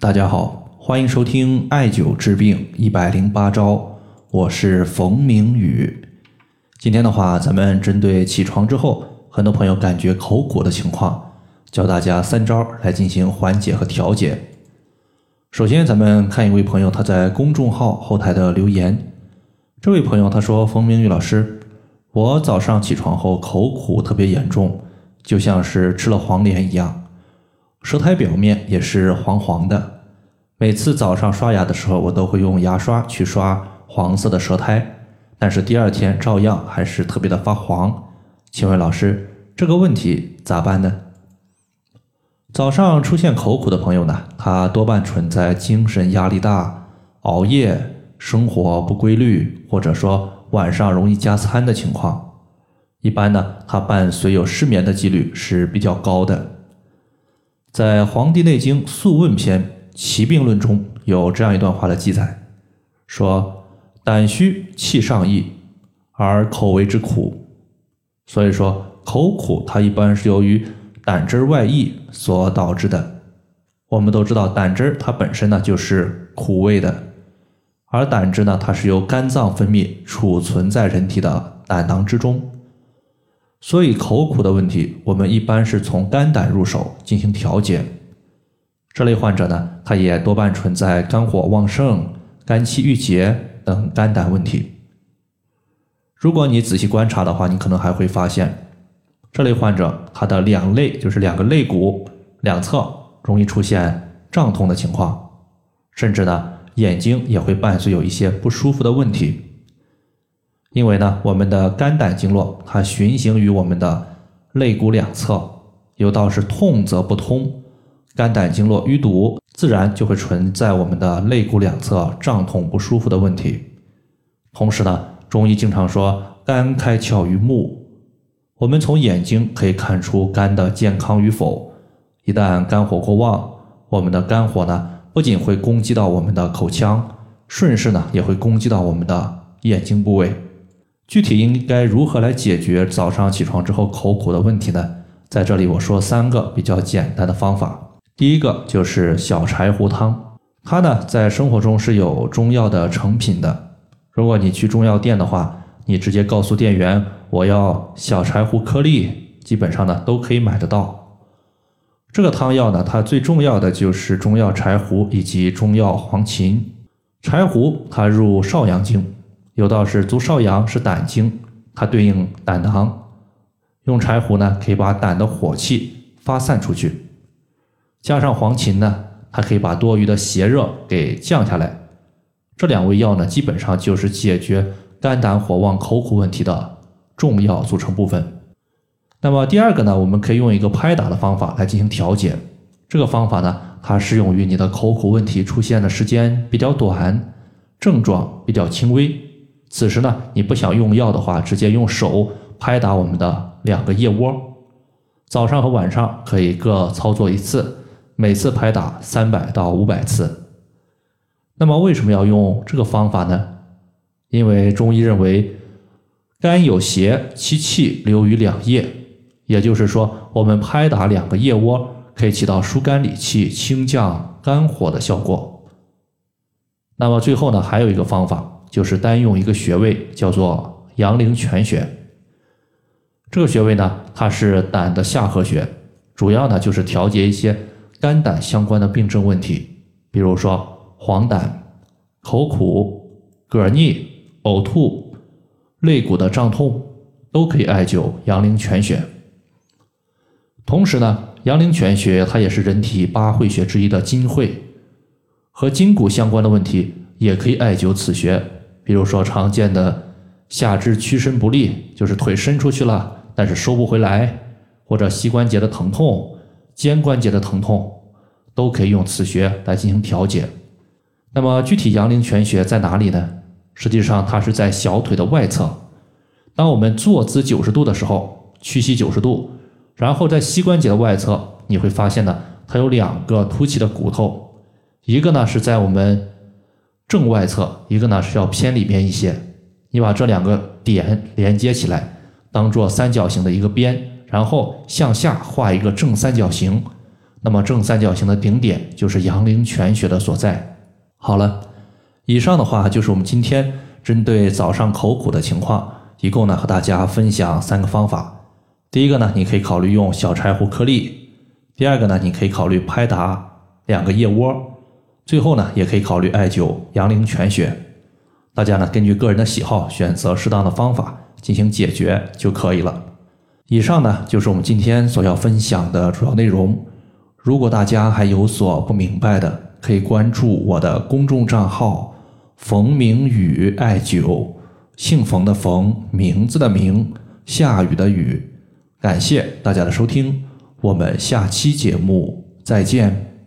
大家好，欢迎收听艾灸治病一百零八招，我是冯明宇。今天的话，咱们针对起床之后，很多朋友感觉口苦的情况，教大家三招来进行缓解和调节。首先，咱们看一位朋友他在公众号后台的留言。这位朋友他说：“冯明宇老师，我早上起床后口苦特别严重，就像是吃了黄连一样。”舌苔表面也是黄黄的，每次早上刷牙的时候，我都会用牙刷去刷黄色的舌苔，但是第二天照样还是特别的发黄。请问老师，这个问题咋办呢？早上出现口苦的朋友呢，他多半存在精神压力大、熬夜、生活不规律，或者说晚上容易加餐的情况。一般呢，他伴随有失眠的几率是比较高的。在《黄帝内经·素问篇·奇病论》中有这样一段话的记载，说：“胆虚气上溢，而口为之苦。”所以说，口苦它一般是由于胆汁外溢所导致的。我们都知道，胆汁它本身呢就是苦味的，而胆汁呢它是由肝脏分泌储存在人体的胆囊之中。所以口苦的问题，我们一般是从肝胆入手进行调节。这类患者呢，他也多半存在肝火旺盛、肝气郁结等肝胆问题。如果你仔细观察的话，你可能还会发现，这类患者他的两肋，就是两个肋骨两侧容易出现胀痛的情况，甚至呢，眼睛也会伴随有一些不舒服的问题。因为呢，我们的肝胆经络它循行于我们的肋骨两侧，有道是痛则不通，肝胆经络淤堵，自然就会存在我们的肋骨两侧胀痛不舒服的问题。同时呢，中医经常说肝开窍于目，我们从眼睛可以看出肝的健康与否。一旦肝火过旺，我们的肝火呢，不仅会攻击到我们的口腔，顺势呢，也会攻击到我们的眼睛部位。具体应该如何来解决早上起床之后口苦的问题呢？在这里我说三个比较简单的方法。第一个就是小柴胡汤，它呢在生活中是有中药的成品的。如果你去中药店的话，你直接告诉店员我要小柴胡颗粒，基本上呢都可以买得到。这个汤药呢，它最重要的就是中药柴胡以及中药黄芩。柴胡它入少阳经。有道是足少阳是胆经，它对应胆囊。用柴胡呢，可以把胆的火气发散出去；加上黄芩呢，它可以把多余的邪热给降下来。这两味药呢，基本上就是解决肝胆火旺、口苦问题的重要组成部分。那么第二个呢，我们可以用一个拍打的方法来进行调节。这个方法呢，它适用于你的口苦问题出现的时间比较短，症状比较轻微。此时呢，你不想用药的话，直接用手拍打我们的两个腋窝，早上和晚上可以各操作一次，每次拍打三百到五百次。那么为什么要用这个方法呢？因为中医认为，肝有邪，其气流于两腋，也就是说，我们拍打两个腋窝可以起到疏肝理气、清降肝火的效果。那么最后呢，还有一个方法。就是单用一个穴位，叫做阳陵泉穴。这个穴位呢，它是胆的下合穴，主要呢就是调节一些肝胆相关的病症问题，比如说黄疸、口苦、嗝逆、呕吐、肋骨的胀痛，都可以艾灸阳陵泉穴。同时呢，阳陵泉穴它也是人体八会穴之一的筋会，和筋骨相关的问题也可以艾灸此穴。比如说常见的下肢屈伸不利，就是腿伸出去了，但是收不回来，或者膝关节的疼痛、肩关节的疼痛，都可以用此穴来进行调节。那么具体阳陵泉穴在哪里呢？实际上它是在小腿的外侧。当我们坐姿九十度的时候，屈膝九十度，然后在膝关节的外侧，你会发现呢，它有两个凸起的骨头，一个呢是在我们。正外侧一个呢是要偏里边一些，你把这两个点连接起来，当做三角形的一个边，然后向下画一个正三角形，那么正三角形的顶点就是阳陵泉穴的所在。好了，以上的话就是我们今天针对早上口苦的情况，一共呢和大家分享三个方法。第一个呢，你可以考虑用小柴胡颗粒；第二个呢，你可以考虑拍打两个腋窝；最后呢，也可以考虑艾灸阳陵泉穴。大家呢根据个人的喜好选择适当的方法进行解决就可以了。以上呢就是我们今天所要分享的主要内容。如果大家还有所不明白的，可以关注我的公众账号“冯明宇艾灸”，姓冯的冯，名字的名，下雨的雨。感谢大家的收听，我们下期节目再见。